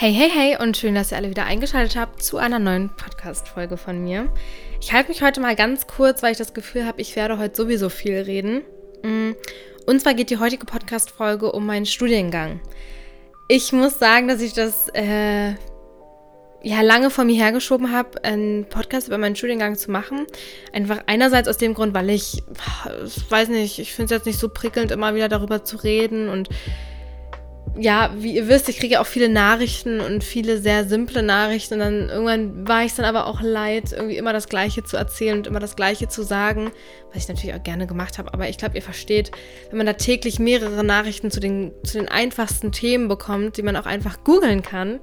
Hey, hey, hey und schön, dass ihr alle wieder eingeschaltet habt zu einer neuen Podcast-Folge von mir. Ich halte mich heute mal ganz kurz, weil ich das Gefühl habe, ich werde heute sowieso viel reden. Mm, und zwar geht die heutige Podcast-Folge um meinen Studiengang. Ich muss sagen, dass ich das äh, ja lange vor mir hergeschoben habe, einen Podcast über meinen Studiengang zu machen. Einfach einerseits aus dem Grund, weil ich, ich weiß nicht, ich finde es jetzt nicht so prickelnd, immer wieder darüber zu reden und ja, wie ihr wisst, ich kriege auch viele Nachrichten und viele sehr simple Nachrichten. Und dann irgendwann war ich dann aber auch leid, irgendwie immer das Gleiche zu erzählen und immer das Gleiche zu sagen, was ich natürlich auch gerne gemacht habe. Aber ich glaube, ihr versteht, wenn man da täglich mehrere Nachrichten zu den, zu den einfachsten Themen bekommt, die man auch einfach googeln kann,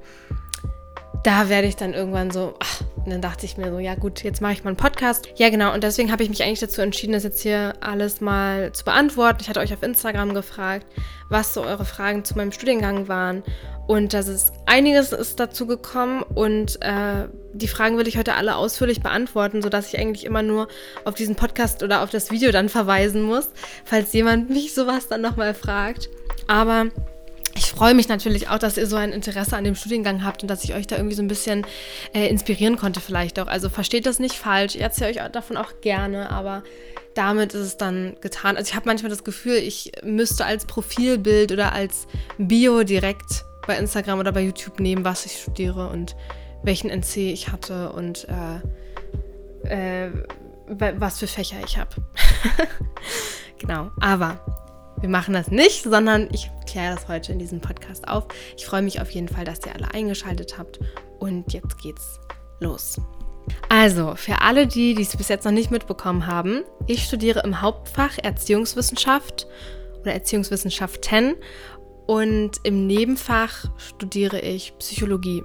da werde ich dann irgendwann so, ach, und dann dachte ich mir so, ja gut, jetzt mache ich mal einen Podcast. Ja genau, und deswegen habe ich mich eigentlich dazu entschieden, das jetzt hier alles mal zu beantworten. Ich hatte euch auf Instagram gefragt, was so eure Fragen zu meinem Studiengang waren. Und das ist einiges ist dazu gekommen und äh, die Fragen will ich heute alle ausführlich beantworten, sodass ich eigentlich immer nur auf diesen Podcast oder auf das Video dann verweisen muss, falls jemand mich sowas dann nochmal fragt. Aber ich freue mich natürlich auch, dass ihr so ein Interesse an dem Studiengang habt und dass ich euch da irgendwie so ein bisschen äh, inspirieren konnte vielleicht auch. Also versteht das nicht falsch. Ich erzähle euch davon auch gerne, aber damit ist es dann getan. Also ich habe manchmal das Gefühl, ich müsste als Profilbild oder als Bio direkt bei Instagram oder bei YouTube nehmen, was ich studiere und welchen NC ich hatte und äh, äh, was für Fächer ich habe. genau, aber wir machen das nicht, sondern ich kläre das heute in diesem Podcast auf. Ich freue mich auf jeden Fall, dass ihr alle eingeschaltet habt. Und jetzt geht's los. Also, für alle die, es bis jetzt noch nicht mitbekommen haben, ich studiere im Hauptfach Erziehungswissenschaft oder Erziehungswissenschaften und im Nebenfach studiere ich Psychologie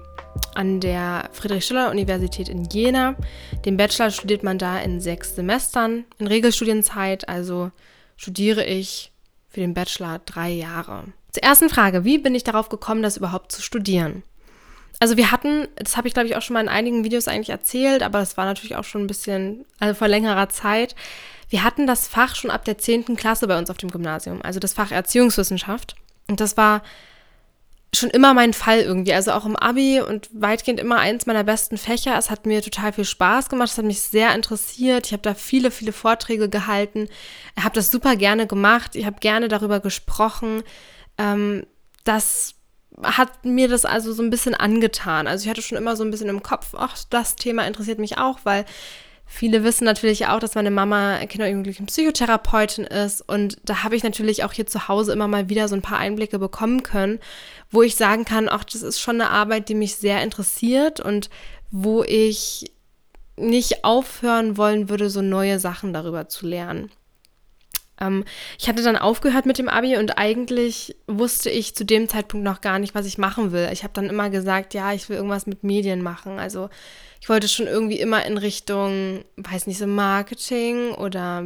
an der Friedrich-Schiller-Universität in Jena. Den Bachelor studiert man da in sechs Semestern in Regelstudienzeit, also studiere ich für den Bachelor drei Jahre. Zur ersten Frage, wie bin ich darauf gekommen, das überhaupt zu studieren? Also wir hatten, das habe ich glaube ich auch schon mal in einigen Videos eigentlich erzählt, aber das war natürlich auch schon ein bisschen, also vor längerer Zeit. Wir hatten das Fach schon ab der 10. Klasse bei uns auf dem Gymnasium, also das Fach Erziehungswissenschaft. Und das war schon immer mein Fall irgendwie. Also auch im Abi und weitgehend immer eins meiner besten Fächer. Es hat mir total viel Spaß gemacht. Es hat mich sehr interessiert. Ich habe da viele, viele Vorträge gehalten. Ich habe das super gerne gemacht. Ich habe gerne darüber gesprochen. Ähm, das hat mir das also so ein bisschen angetan. Also ich hatte schon immer so ein bisschen im Kopf, ach, das Thema interessiert mich auch, weil Viele wissen natürlich auch, dass meine Mama Kinder- und Jugendlichen Psychotherapeutin ist. Und da habe ich natürlich auch hier zu Hause immer mal wieder so ein paar Einblicke bekommen können, wo ich sagen kann, ach, das ist schon eine Arbeit, die mich sehr interessiert und wo ich nicht aufhören wollen würde, so neue Sachen darüber zu lernen. Ähm, ich hatte dann aufgehört mit dem Abi und eigentlich wusste ich zu dem Zeitpunkt noch gar nicht, was ich machen will. Ich habe dann immer gesagt, ja, ich will irgendwas mit Medien machen. Also ich wollte schon irgendwie immer in Richtung, weiß nicht, so Marketing oder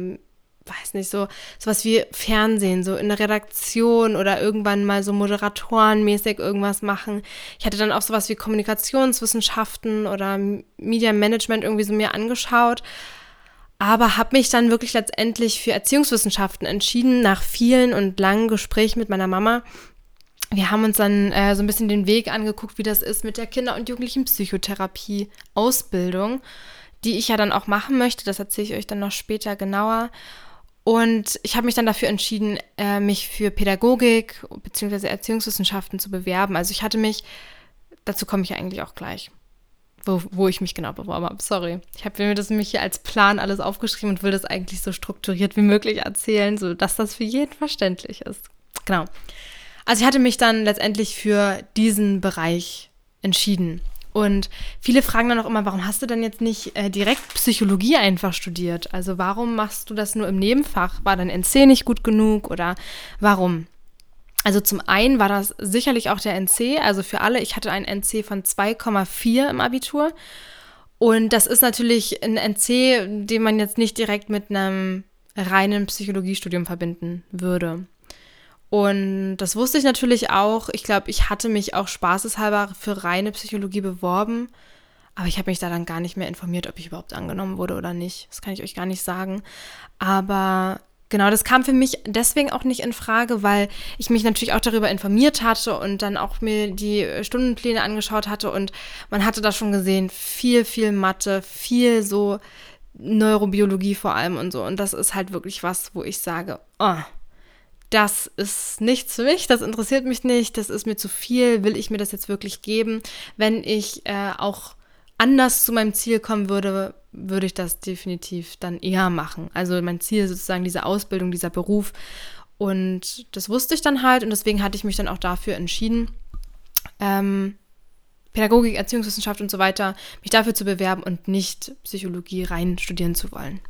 weiß nicht, so sowas wie Fernsehen, so in der Redaktion oder irgendwann mal so moderatorenmäßig irgendwas machen. Ich hatte dann auch sowas wie Kommunikationswissenschaften oder Media Management irgendwie so mir angeschaut, aber habe mich dann wirklich letztendlich für Erziehungswissenschaften entschieden, nach vielen und langen Gesprächen mit meiner Mama, wir haben uns dann äh, so ein bisschen den Weg angeguckt, wie das ist mit der Kinder- und Jugendlichen Psychotherapie-Ausbildung, die ich ja dann auch machen möchte. Das erzähle ich euch dann noch später genauer. Und ich habe mich dann dafür entschieden, äh, mich für Pädagogik bzw. Erziehungswissenschaften zu bewerben. Also ich hatte mich, dazu komme ich eigentlich auch gleich, wo, wo ich mich genau beworben habe. Sorry. Ich habe mir das nämlich hier als Plan alles aufgeschrieben und will das eigentlich so strukturiert wie möglich erzählen, sodass das für jeden verständlich ist. Genau. Also ich hatte mich dann letztendlich für diesen Bereich entschieden. Und viele fragen dann auch immer, warum hast du denn jetzt nicht äh, direkt Psychologie einfach studiert? Also warum machst du das nur im Nebenfach? War dein NC nicht gut genug oder warum? Also zum einen war das sicherlich auch der NC, also für alle, ich hatte einen NC von 2,4 im Abitur. Und das ist natürlich ein NC, den man jetzt nicht direkt mit einem reinen Psychologiestudium verbinden würde. Und das wusste ich natürlich auch. Ich glaube, ich hatte mich auch spaßeshalber für reine Psychologie beworben. Aber ich habe mich da dann gar nicht mehr informiert, ob ich überhaupt angenommen wurde oder nicht. Das kann ich euch gar nicht sagen. Aber Genau, das kam für mich deswegen auch nicht in Frage, weil ich mich natürlich auch darüber informiert hatte und dann auch mir die Stundenpläne angeschaut hatte und man hatte da schon gesehen, viel, viel Mathe, viel so Neurobiologie vor allem und so. Und das ist halt wirklich was, wo ich sage, oh, das ist nichts für mich, das interessiert mich nicht, das ist mir zu viel, will ich mir das jetzt wirklich geben? Wenn ich äh, auch anders zu meinem Ziel kommen würde, würde ich das definitiv dann eher machen. Also mein Ziel ist sozusagen diese Ausbildung, dieser Beruf. Und das wusste ich dann halt und deswegen hatte ich mich dann auch dafür entschieden, ähm, Pädagogik, Erziehungswissenschaft und so weiter, mich dafür zu bewerben und nicht Psychologie rein studieren zu wollen.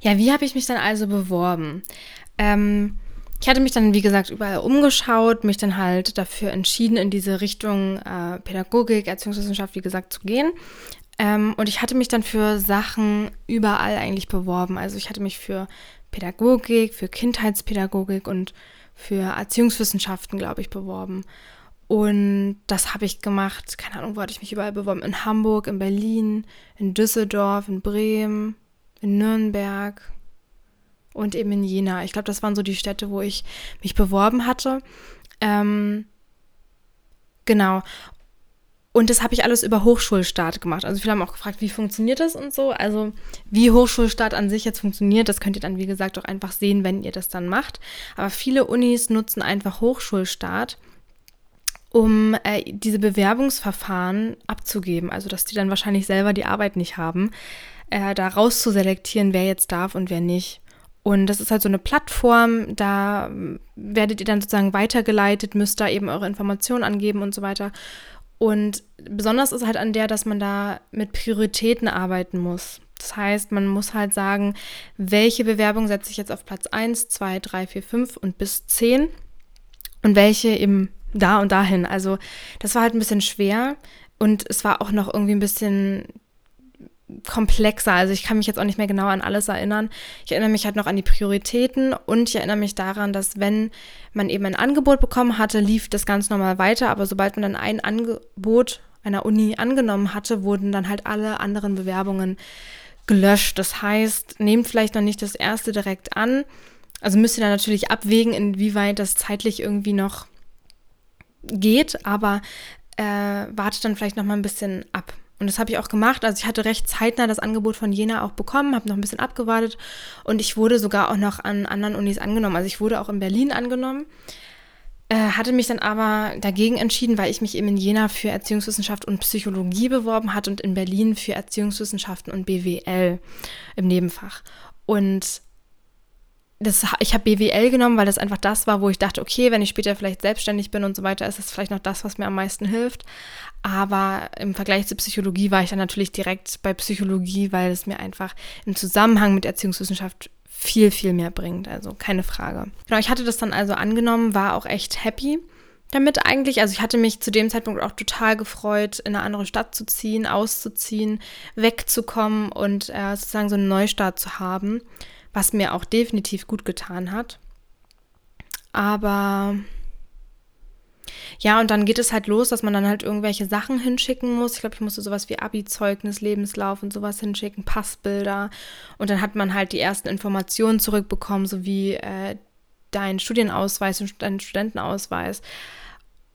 Ja, wie habe ich mich dann also beworben? Ähm, ich hatte mich dann, wie gesagt, überall umgeschaut, mich dann halt dafür entschieden, in diese Richtung äh, Pädagogik, Erziehungswissenschaft, wie gesagt, zu gehen. Ähm, und ich hatte mich dann für Sachen überall eigentlich beworben. Also ich hatte mich für Pädagogik, für Kindheitspädagogik und für Erziehungswissenschaften, glaube ich, beworben. Und das habe ich gemacht, keine Ahnung, wo hatte ich mich überall beworben. In Hamburg, in Berlin, in Düsseldorf, in Bremen, in Nürnberg, und eben in Jena. Ich glaube, das waren so die Städte, wo ich mich beworben hatte. Ähm, genau. Und das habe ich alles über Hochschulstart gemacht. Also viele haben auch gefragt, wie funktioniert das und so. Also wie Hochschulstart an sich jetzt funktioniert, das könnt ihr dann, wie gesagt, auch einfach sehen, wenn ihr das dann macht. Aber viele Unis nutzen einfach Hochschulstart, um äh, diese Bewerbungsverfahren abzugeben. Also dass die dann wahrscheinlich selber die Arbeit nicht haben, äh, da rauszuselektieren, wer jetzt darf und wer nicht. Und das ist halt so eine Plattform, da werdet ihr dann sozusagen weitergeleitet, müsst da eben eure Informationen angeben und so weiter. Und besonders ist halt an der, dass man da mit Prioritäten arbeiten muss. Das heißt, man muss halt sagen, welche Bewerbung setze ich jetzt auf Platz 1, 2, 3, 4, 5 und bis 10 und welche eben da und dahin. Also das war halt ein bisschen schwer und es war auch noch irgendwie ein bisschen komplexer. Also ich kann mich jetzt auch nicht mehr genau an alles erinnern. Ich erinnere mich halt noch an die Prioritäten und ich erinnere mich daran, dass wenn man eben ein Angebot bekommen hatte, lief das ganz normal weiter. Aber sobald man dann ein Angebot einer Uni angenommen hatte, wurden dann halt alle anderen Bewerbungen gelöscht. Das heißt, nehmt vielleicht noch nicht das erste direkt an. Also müsst ihr dann natürlich abwägen, inwieweit das zeitlich irgendwie noch geht, aber äh, wartet dann vielleicht noch mal ein bisschen ab. Und das habe ich auch gemacht. Also ich hatte recht zeitnah das Angebot von Jena auch bekommen, habe noch ein bisschen abgewartet und ich wurde sogar auch noch an anderen Unis angenommen. Also ich wurde auch in Berlin angenommen, äh, hatte mich dann aber dagegen entschieden, weil ich mich eben in Jena für Erziehungswissenschaft und Psychologie beworben hatte und in Berlin für Erziehungswissenschaften und BWL im Nebenfach. Und das, ich habe BWL genommen, weil das einfach das war, wo ich dachte, okay, wenn ich später vielleicht selbstständig bin und so weiter, ist das vielleicht noch das, was mir am meisten hilft. Aber im Vergleich zur Psychologie war ich dann natürlich direkt bei Psychologie, weil es mir einfach im Zusammenhang mit Erziehungswissenschaft viel, viel mehr bringt. Also keine Frage. Genau, ich hatte das dann also angenommen, war auch echt happy damit eigentlich. Also ich hatte mich zu dem Zeitpunkt auch total gefreut, in eine andere Stadt zu ziehen, auszuziehen, wegzukommen und äh, sozusagen so einen Neustart zu haben, was mir auch definitiv gut getan hat. Aber ja, und dann geht es halt los, dass man dann halt irgendwelche Sachen hinschicken muss. Ich glaube, ich musste sowas wie Abi-Zeugnis, Lebenslauf und sowas hinschicken, Passbilder. Und dann hat man halt die ersten Informationen zurückbekommen, sowie äh, dein Studienausweis und dein Studentenausweis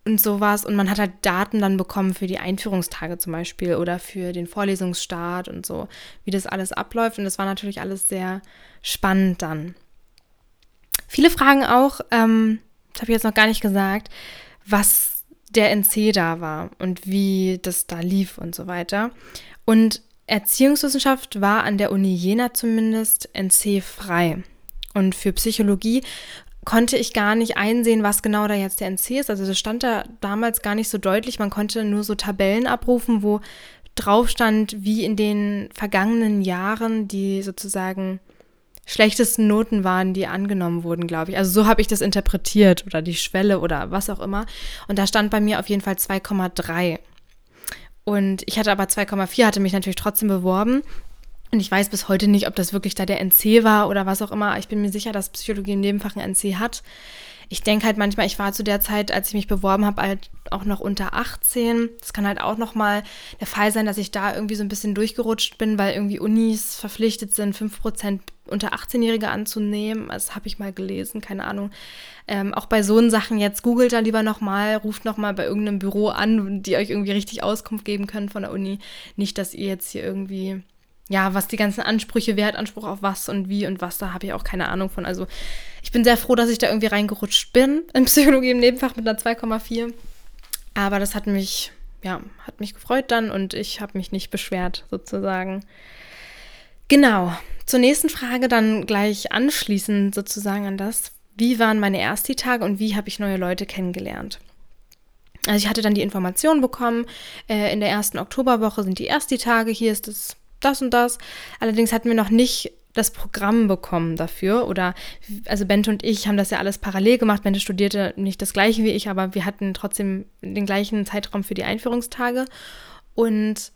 und sowas. Und man hat halt Daten dann bekommen für die Einführungstage zum Beispiel oder für den Vorlesungsstart und so, wie das alles abläuft. Und das war natürlich alles sehr spannend dann. Viele fragen auch, ähm, das habe ich jetzt noch gar nicht gesagt, was der NC da war und wie das da lief und so weiter. Und Erziehungswissenschaft war an der Uni Jena zumindest NC frei. Und für Psychologie konnte ich gar nicht einsehen, was genau da jetzt der NC ist. Also das stand da damals gar nicht so deutlich. Man konnte nur so Tabellen abrufen, wo drauf stand, wie in den vergangenen Jahren die sozusagen schlechtesten Noten waren, die angenommen wurden, glaube ich. Also so habe ich das interpretiert oder die Schwelle oder was auch immer. Und da stand bei mir auf jeden Fall 2,3. Und ich hatte aber 2,4, hatte mich natürlich trotzdem beworben. Und ich weiß bis heute nicht, ob das wirklich da der NC war oder was auch immer. Ich bin mir sicher, dass Psychologie im Nebenfach ein NC hat. ich denke halt manchmal, ich war zu der Zeit, als ich mich beworben habe, halt auch noch unter 18. Das kann halt auch nochmal der Fall sein, dass ich da irgendwie so ein bisschen durchgerutscht bin, weil irgendwie Unis verpflichtet sind, 5% unter 18-Jährige anzunehmen. Das habe ich mal gelesen, keine Ahnung. Ähm, auch bei so Sachen jetzt googelt da lieber nochmal, ruft nochmal bei irgendeinem Büro an, die euch irgendwie richtig Auskunft geben können von der Uni. Nicht, dass ihr jetzt hier irgendwie ja, was die ganzen Ansprüche, wer hat Anspruch auf was und wie und was, da habe ich auch keine Ahnung von. Also ich bin sehr froh, dass ich da irgendwie reingerutscht bin in Psychologie im Nebenfach mit einer 2,4. Aber das hat mich, ja, hat mich gefreut dann und ich habe mich nicht beschwert, sozusagen. Genau. Zur nächsten Frage dann gleich anschließend sozusagen an das, wie waren meine Ersti-Tage und wie habe ich neue Leute kennengelernt? Also ich hatte dann die Information bekommen, äh, in der ersten Oktoberwoche sind die Ersti-Tage, hier ist das das und das. Allerdings hatten wir noch nicht das Programm bekommen dafür. Oder, also Bente und ich haben das ja alles parallel gemacht. Bente studierte nicht das gleiche wie ich, aber wir hatten trotzdem den gleichen Zeitraum für die Einführungstage. Und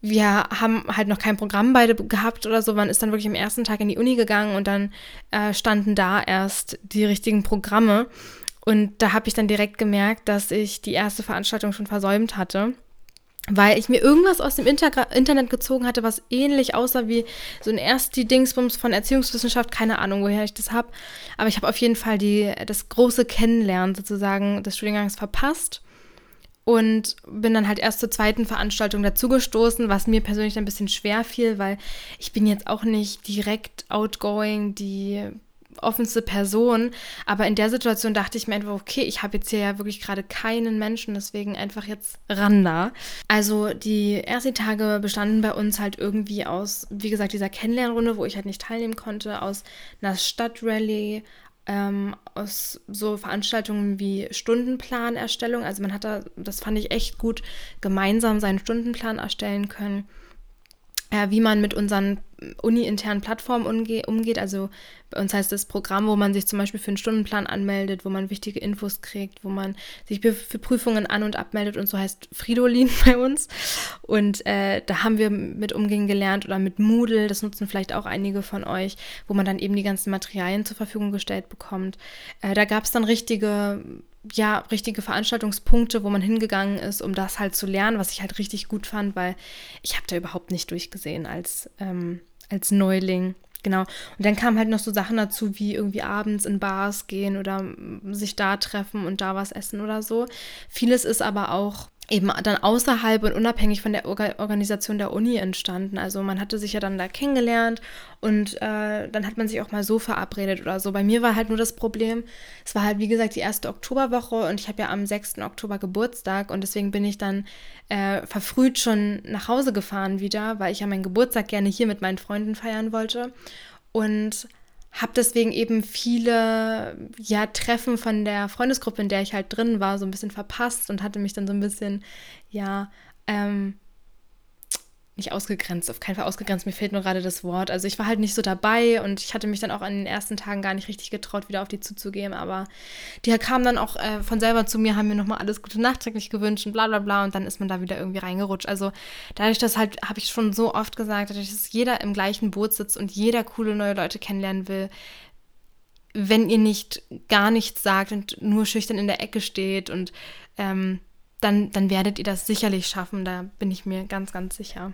wir haben halt noch kein Programm beide gehabt oder so. Man ist dann wirklich am ersten Tag in die Uni gegangen und dann äh, standen da erst die richtigen Programme. Und da habe ich dann direkt gemerkt, dass ich die erste Veranstaltung schon versäumt hatte weil ich mir irgendwas aus dem Inter Internet gezogen hatte, was ähnlich aussah wie so ein erst die Dingsbums von Erziehungswissenschaft, keine Ahnung, woher ich das habe, aber ich habe auf jeden Fall die, das große Kennenlernen sozusagen des Studiengangs verpasst und bin dann halt erst zur zweiten Veranstaltung dazugestoßen, was mir persönlich ein bisschen schwer fiel, weil ich bin jetzt auch nicht direkt outgoing, die offenste Person. Aber in der Situation dachte ich mir einfach, okay, ich habe jetzt hier ja wirklich gerade keinen Menschen, deswegen einfach jetzt ran da. Also die ersten Tage bestanden bei uns halt irgendwie aus, wie gesagt, dieser Kennenlernrunde, wo ich halt nicht teilnehmen konnte, aus einer Stadtrallye, ähm, aus so Veranstaltungen wie Stundenplanerstellung. Also man hat da, das fand ich echt gut, gemeinsam seinen Stundenplan erstellen können äh, wie man mit unseren uni-internen Plattformen umgeht. Also bei uns heißt das Programm, wo man sich zum Beispiel für einen Stundenplan anmeldet, wo man wichtige Infos kriegt, wo man sich für Prüfungen an- und abmeldet und so heißt Fridolin bei uns. Und äh, da haben wir mit umgehen gelernt oder mit Moodle, das nutzen vielleicht auch einige von euch, wo man dann eben die ganzen Materialien zur Verfügung gestellt bekommt. Äh, da gab es dann richtige ja, richtige Veranstaltungspunkte, wo man hingegangen ist, um das halt zu lernen, was ich halt richtig gut fand, weil ich habe da überhaupt nicht durchgesehen als, ähm, als Neuling. Genau. Und dann kamen halt noch so Sachen dazu, wie irgendwie abends in Bars gehen oder sich da treffen und da was essen oder so. Vieles ist aber auch eben dann außerhalb und unabhängig von der Orga Organisation der Uni entstanden. Also man hatte sich ja dann da kennengelernt und äh, dann hat man sich auch mal so verabredet oder so. Bei mir war halt nur das Problem, es war halt wie gesagt die erste Oktoberwoche und ich habe ja am 6. Oktober Geburtstag und deswegen bin ich dann äh, verfrüht schon nach Hause gefahren wieder, weil ich ja meinen Geburtstag gerne hier mit meinen Freunden feiern wollte. Und habe deswegen eben viele ja, Treffen von der Freundesgruppe, in der ich halt drin war, so ein bisschen verpasst und hatte mich dann so ein bisschen, ja, ähm, nicht ausgegrenzt, auf keinen Fall ausgegrenzt, mir fehlt nur gerade das Wort. Also ich war halt nicht so dabei und ich hatte mich dann auch an den ersten Tagen gar nicht richtig getraut, wieder auf die zuzugehen. Aber die kamen dann auch äh, von selber zu mir, haben mir nochmal alles Gute nachträglich gewünscht und bla bla bla und dann ist man da wieder irgendwie reingerutscht. Also dadurch, dass halt, habe ich schon so oft gesagt, dadurch, dass jeder im gleichen Boot sitzt und jeder coole neue Leute kennenlernen will, wenn ihr nicht gar nichts sagt und nur schüchtern in der Ecke steht und ähm, dann, dann werdet ihr das sicherlich schaffen, da bin ich mir ganz, ganz sicher.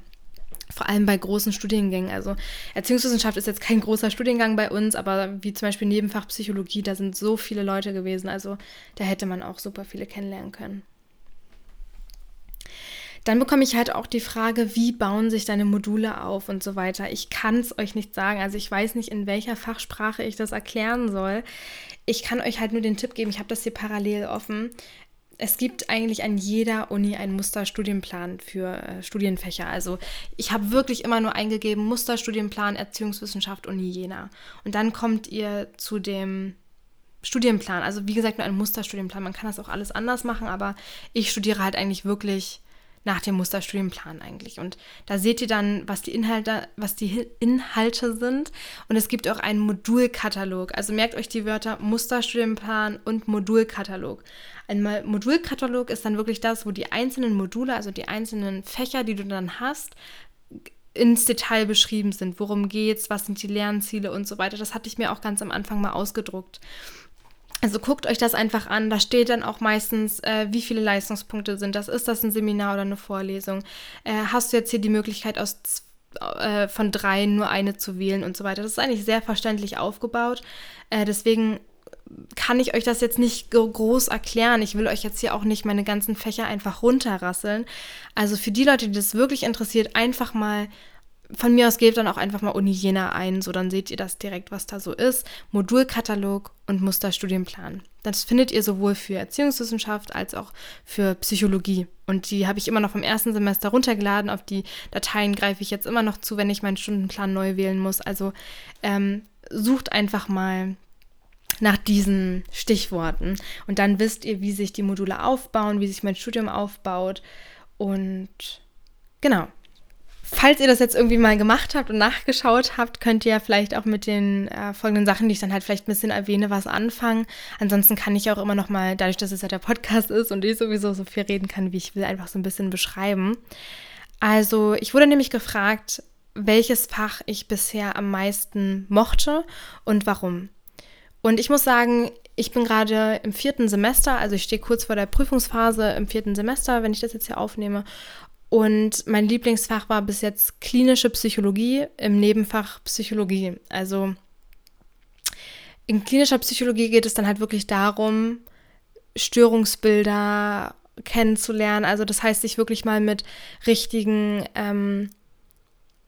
Vor allem bei großen Studiengängen. Also Erziehungswissenschaft ist jetzt kein großer Studiengang bei uns, aber wie zum Beispiel Nebenfach Psychologie, da sind so viele Leute gewesen. Also da hätte man auch super viele kennenlernen können. Dann bekomme ich halt auch die Frage, wie bauen sich deine Module auf und so weiter. Ich kann es euch nicht sagen. Also ich weiß nicht, in welcher Fachsprache ich das erklären soll. Ich kann euch halt nur den Tipp geben, ich habe das hier parallel offen es gibt eigentlich an jeder Uni einen Musterstudienplan für äh, Studienfächer. Also ich habe wirklich immer nur eingegeben Musterstudienplan Erziehungswissenschaft Uni Jena. Und dann kommt ihr zu dem Studienplan. Also wie gesagt, nur ein Musterstudienplan. Man kann das auch alles anders machen, aber ich studiere halt eigentlich wirklich nach dem Musterstudienplan eigentlich. Und da seht ihr dann, was die Inhalte, was die Inhalte sind. Und es gibt auch einen Modulkatalog. Also merkt euch die Wörter Musterstudienplan und Modulkatalog. Ein Modulkatalog ist dann wirklich das, wo die einzelnen Module, also die einzelnen Fächer, die du dann hast, ins Detail beschrieben sind. Worum geht's, was sind die Lernziele und so weiter. Das hatte ich mir auch ganz am Anfang mal ausgedruckt. Also guckt euch das einfach an. Da steht dann auch meistens, äh, wie viele Leistungspunkte sind das. Ist das ein Seminar oder eine Vorlesung? Äh, hast du jetzt hier die Möglichkeit, aus äh, von drei nur eine zu wählen und so weiter? Das ist eigentlich sehr verständlich aufgebaut. Äh, deswegen kann ich euch das jetzt nicht groß erklären. Ich will euch jetzt hier auch nicht meine ganzen Fächer einfach runterrasseln. Also für die Leute, die das wirklich interessiert, einfach mal von mir aus gebt dann auch einfach mal Uni Jena ein, so dann seht ihr das direkt, was da so ist. Modulkatalog und Musterstudienplan. Das findet ihr sowohl für Erziehungswissenschaft als auch für Psychologie. Und die habe ich immer noch vom ersten Semester runtergeladen. Auf die Dateien greife ich jetzt immer noch zu, wenn ich meinen Stundenplan neu wählen muss. Also ähm, sucht einfach mal nach diesen Stichworten. Und dann wisst ihr, wie sich die Module aufbauen, wie sich mein Studium aufbaut. Und genau, Falls ihr das jetzt irgendwie mal gemacht habt und nachgeschaut habt, könnt ihr ja vielleicht auch mit den äh, folgenden Sachen, die ich dann halt vielleicht ein bisschen erwähne, was anfangen. Ansonsten kann ich auch immer noch mal, dadurch, dass es ja der Podcast ist und ich sowieso so viel reden kann, wie ich will, einfach so ein bisschen beschreiben. Also ich wurde nämlich gefragt, welches Fach ich bisher am meisten mochte und warum. Und ich muss sagen, ich bin gerade im vierten Semester, also ich stehe kurz vor der Prüfungsphase im vierten Semester, wenn ich das jetzt hier aufnehme. Und mein Lieblingsfach war bis jetzt klinische Psychologie im Nebenfach Psychologie. Also in klinischer Psychologie geht es dann halt wirklich darum, Störungsbilder kennenzulernen. Also das heißt, sich wirklich mal mit richtigen, ähm,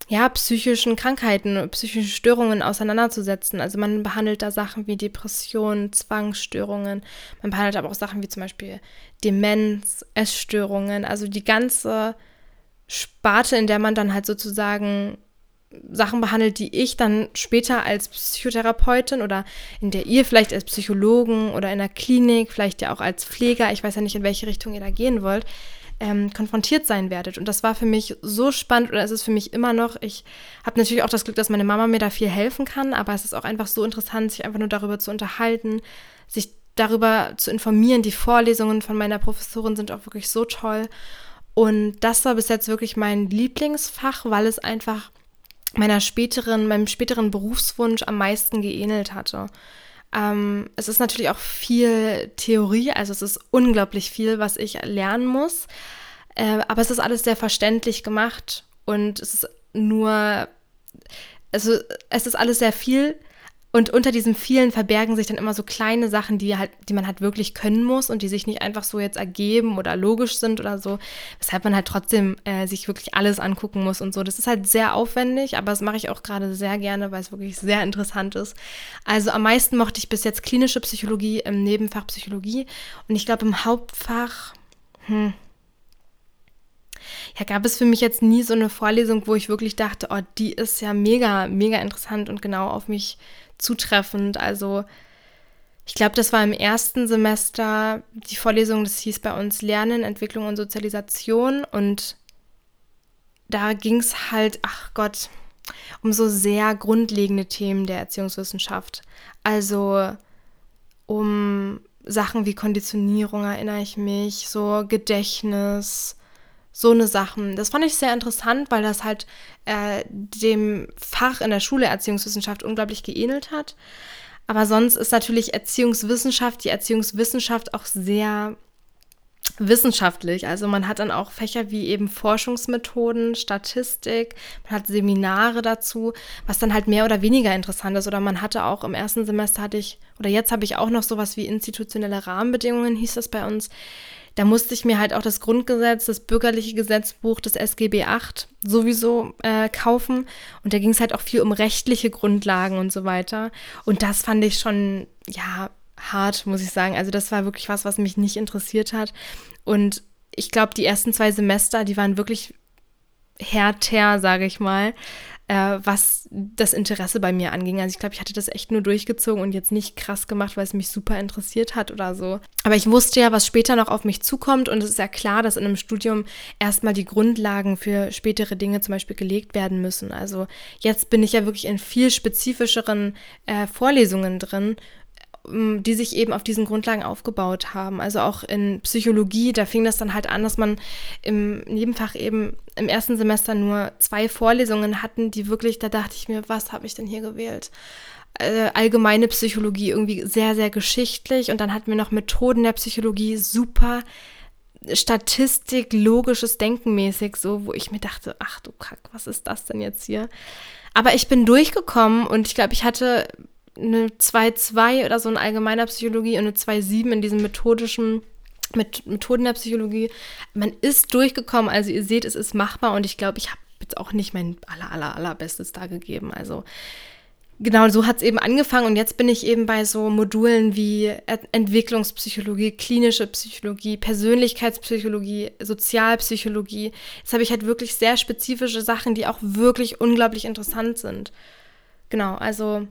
ja, psychischen Krankheiten, psychischen Störungen auseinanderzusetzen. Also man behandelt da Sachen wie Depressionen, Zwangsstörungen. Man behandelt aber auch Sachen wie zum Beispiel Demenz, Essstörungen. Also die ganze Sparte, in der man dann halt sozusagen Sachen behandelt, die ich dann später als Psychotherapeutin oder in der ihr vielleicht als Psychologen oder in der Klinik, vielleicht ja auch als Pfleger, ich weiß ja nicht, in welche Richtung ihr da gehen wollt, ähm, konfrontiert sein werdet. Und das war für mich so spannend oder es ist für mich immer noch. Ich habe natürlich auch das Glück, dass meine Mama mir da viel helfen kann, aber es ist auch einfach so interessant, sich einfach nur darüber zu unterhalten, sich darüber zu informieren. Die Vorlesungen von meiner Professorin sind auch wirklich so toll. Und das war bis jetzt wirklich mein Lieblingsfach, weil es einfach meiner späteren, meinem späteren Berufswunsch am meisten geähnelt hatte. Ähm, es ist natürlich auch viel Theorie, also es ist unglaublich viel, was ich lernen muss. Äh, aber es ist alles sehr verständlich gemacht und es ist nur, also es ist alles sehr viel und unter diesen vielen verbergen sich dann immer so kleine Sachen, die halt, die man halt wirklich können muss und die sich nicht einfach so jetzt ergeben oder logisch sind oder so, weshalb man halt trotzdem äh, sich wirklich alles angucken muss und so. Das ist halt sehr aufwendig, aber das mache ich auch gerade sehr gerne, weil es wirklich sehr interessant ist. Also am meisten mochte ich bis jetzt klinische Psychologie im Nebenfach Psychologie und ich glaube im Hauptfach, hm, ja, gab es für mich jetzt nie so eine Vorlesung, wo ich wirklich dachte, oh, die ist ja mega, mega interessant und genau auf mich zutreffend. Also ich glaube, das war im ersten Semester die Vorlesung, das hieß bei uns Lernen, Entwicklung und Sozialisation. Und da ging es halt, ach Gott, um so sehr grundlegende Themen der Erziehungswissenschaft. Also um Sachen wie Konditionierung erinnere ich mich, so Gedächtnis, so eine Sachen. Das fand ich sehr interessant, weil das halt äh, dem Fach in der Schule Erziehungswissenschaft unglaublich geähnelt hat. Aber sonst ist natürlich Erziehungswissenschaft, die Erziehungswissenschaft auch sehr wissenschaftlich. Also man hat dann auch Fächer wie eben Forschungsmethoden, Statistik, man hat Seminare dazu, was dann halt mehr oder weniger interessant ist. Oder man hatte auch im ersten Semester hatte ich, oder jetzt habe ich auch noch sowas wie institutionelle Rahmenbedingungen, hieß das bei uns da musste ich mir halt auch das Grundgesetz, das bürgerliche Gesetzbuch, das SGB VIII sowieso äh, kaufen. Und da ging es halt auch viel um rechtliche Grundlagen und so weiter. Und das fand ich schon, ja, hart, muss ich sagen. Also das war wirklich was, was mich nicht interessiert hat. Und ich glaube, die ersten zwei Semester, die waren wirklich härter, sage ich mal äh, was das Interesse bei mir anging. Also ich glaube, ich hatte das echt nur durchgezogen und jetzt nicht krass gemacht, weil es mich super interessiert hat oder so. Aber ich wusste ja, was später noch auf mich zukommt und es ist ja klar, dass in einem Studium erstmal die Grundlagen für spätere Dinge zum Beispiel gelegt werden müssen. Also jetzt bin ich ja wirklich in viel spezifischeren äh, Vorlesungen drin die sich eben auf diesen Grundlagen aufgebaut haben. Also auch in Psychologie, da fing das dann halt an, dass man im Nebenfach eben im ersten Semester nur zwei Vorlesungen hatten, die wirklich, da dachte ich mir, was habe ich denn hier gewählt? äh, allgemeine Psychologie irgendwie sehr, sehr geschichtlich und dann hatten wir noch Methoden der Psychologie super Statistik, logisches Denken mäßig, so, wo ich mir dachte, ach du Kack, was ist das denn jetzt hier? Aber ich bin durchgekommen und ich glaube, ich hatte eine 2-2 oder so in allgemeiner Psychologie und eine 2-7 in diesem methodischen mit Methoden der Psychologie. Man ist durchgekommen, also ihr seht, es ist machbar und ich glaube, ich habe jetzt auch nicht mein aller, aller, allerbestes da gegeben. Also genau so hat es eben angefangen und jetzt bin ich eben bei so Modulen wie Entwicklungspsychologie, klinische Psychologie, Persönlichkeitspsychologie, Sozialpsychologie. Jetzt habe ich halt wirklich sehr spezifische Sachen, die auch wirklich unglaublich interessant sind. Genau, also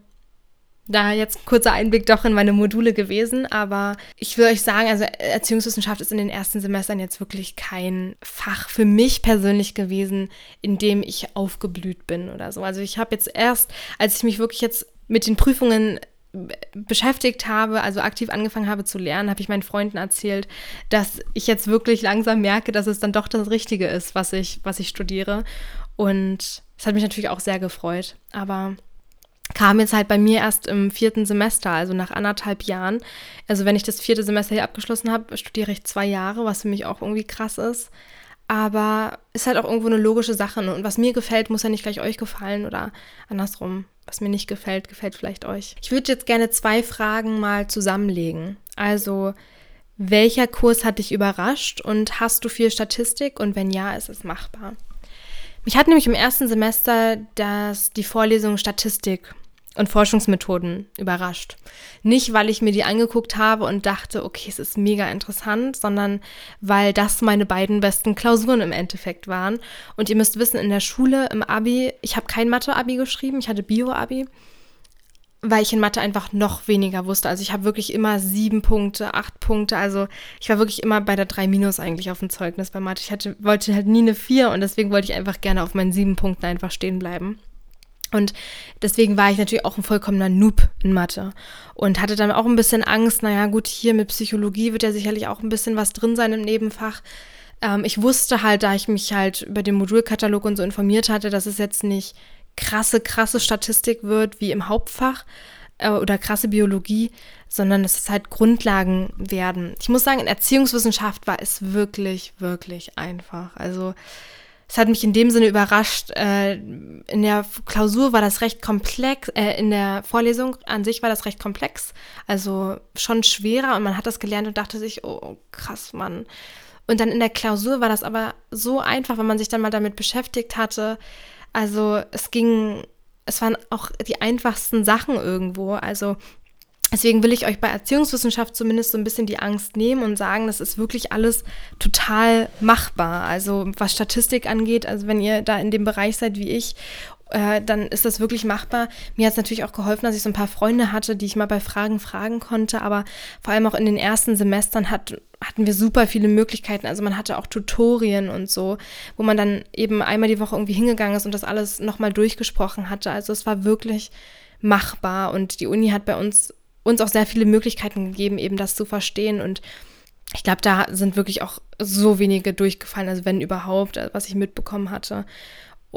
da jetzt kurzer Einblick doch in meine Module gewesen, aber ich will euch sagen, also Erziehungswissenschaft ist in den ersten Semestern jetzt wirklich kein Fach für mich persönlich gewesen, in dem ich aufgeblüht bin oder so. Also ich habe jetzt erst, als ich mich wirklich jetzt mit den Prüfungen beschäftigt habe, also aktiv angefangen habe zu lernen, habe ich meinen Freunden erzählt, dass ich jetzt wirklich langsam merke, dass es dann doch das Richtige ist, was ich, was ich studiere. Und es hat mich natürlich auch sehr gefreut. Aber kam jetzt halt bei mir erst im vierten Semester, also nach anderthalb Jahren. Also wenn ich das vierte Semester hier abgeschlossen habe, studiere ich zwei Jahre, was für mich auch irgendwie krass ist. Aber ist halt auch irgendwo eine logische Sache. Ne? Und was mir gefällt, muss ja nicht gleich euch gefallen oder andersrum. Was mir nicht gefällt, gefällt vielleicht euch. Ich würde jetzt gerne zwei Fragen mal zusammenlegen. Also, welcher Kurs hat dich überrascht und hast du viel Statistik? Und wenn ja, ist es machbar? Mich hat nämlich im ersten Semester das, die Vorlesung Statistik und Forschungsmethoden überrascht. Nicht, weil ich mir die angeguckt habe und dachte, okay, es ist mega interessant, sondern weil das meine beiden besten Klausuren im Endeffekt waren. Und ihr müsst wissen, in der Schule, im Abi, ich habe kein Mathe-Abi geschrieben, ich hatte Bio-Abi weil ich in Mathe einfach noch weniger wusste. Also ich habe wirklich immer sieben Punkte, acht Punkte. Also ich war wirklich immer bei der drei Minus eigentlich auf dem Zeugnis bei Mathe. Ich hatte, wollte halt nie eine vier und deswegen wollte ich einfach gerne auf meinen sieben Punkten einfach stehen bleiben. Und deswegen war ich natürlich auch ein vollkommener Noob in Mathe und hatte dann auch ein bisschen Angst, naja gut, hier mit Psychologie wird ja sicherlich auch ein bisschen was drin sein im Nebenfach. Ähm, ich wusste halt, da ich mich halt über den Modulkatalog und so informiert hatte, dass es jetzt nicht krasse, krasse Statistik wird wie im Hauptfach äh, oder krasse Biologie, sondern dass es halt Grundlagen werden. Ich muss sagen, in Erziehungswissenschaft war es wirklich, wirklich einfach. Also es hat mich in dem Sinne überrascht. Äh, in der Klausur war das recht komplex, äh, in der Vorlesung an sich war das recht komplex, also schon schwerer und man hat das gelernt und dachte sich, oh krass, Mann. Und dann in der Klausur war das aber so einfach, wenn man sich dann mal damit beschäftigt hatte. Also es ging, es waren auch die einfachsten Sachen irgendwo. Also Deswegen will ich euch bei Erziehungswissenschaft zumindest so ein bisschen die Angst nehmen und sagen, das ist wirklich alles total machbar. Also was Statistik angeht, also wenn ihr da in dem Bereich seid wie ich äh, dann ist das wirklich machbar. Mir hat es natürlich auch geholfen, dass ich so ein paar Freunde hatte, die ich mal bei Fragen fragen konnte, aber vor allem auch in den ersten Semestern hat, hatten wir super viele Möglichkeiten. Also man hatte auch Tutorien und so, wo man dann eben einmal die Woche irgendwie hingegangen ist und das alles nochmal durchgesprochen hatte. Also es war wirklich machbar und die Uni hat bei uns uns auch sehr viele Möglichkeiten gegeben, eben das zu verstehen und ich glaube, da sind wirklich auch so wenige durchgefallen, also wenn überhaupt, was ich mitbekommen hatte.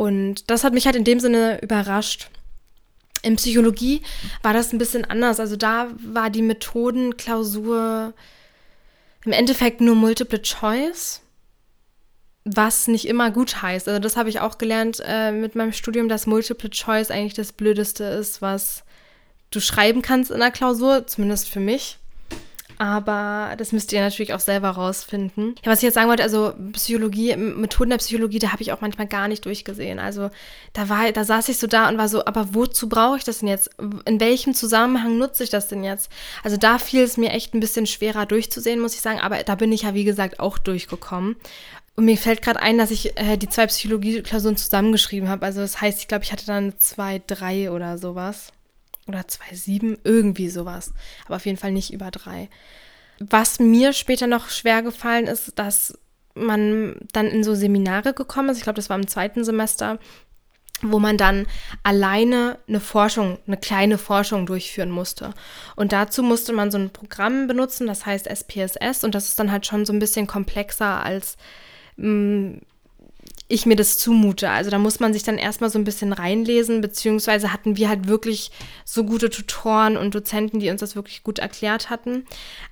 Und das hat mich halt in dem Sinne überrascht. In Psychologie war das ein bisschen anders. Also da war die Methodenklausur im Endeffekt nur Multiple Choice, was nicht immer gut heißt. Also das habe ich auch gelernt äh, mit meinem Studium, dass Multiple Choice eigentlich das Blödeste ist, was du schreiben kannst in der Klausur, zumindest für mich. Aber das müsst ihr natürlich auch selber rausfinden. Ja, was ich jetzt sagen wollte, also Psychologie, Methoden der Psychologie, da habe ich auch manchmal gar nicht durchgesehen. Also da war, da saß ich so da und war so, aber wozu brauche ich das denn jetzt? In welchem Zusammenhang nutze ich das denn jetzt? Also da fiel es mir echt ein bisschen schwerer durchzusehen, muss ich sagen. Aber da bin ich ja, wie gesagt, auch durchgekommen. Und mir fällt gerade ein, dass ich äh, die zwei Psychologie-Klausuren zusammengeschrieben habe. Also das heißt, ich glaube, ich hatte dann zwei, drei oder sowas oder 2,7, irgendwie sowas. Aber auf jeden Fall nicht über drei. Was mir später noch schwer gefallen ist, dass man dann in so Seminare gekommen ist. Ich glaube, das war im zweiten Semester, wo man dann alleine eine Forschung, eine kleine Forschung durchführen musste. Und dazu musste man so ein Programm benutzen, das heißt SPSS. Und das ist dann halt schon so ein bisschen komplexer als mh, mm, ich mir das zumute. Also da muss man sich dann erstmal so ein bisschen reinlesen, beziehungsweise hatten wir halt wirklich so gute Tutoren und Dozenten, die uns das wirklich gut erklärt hatten.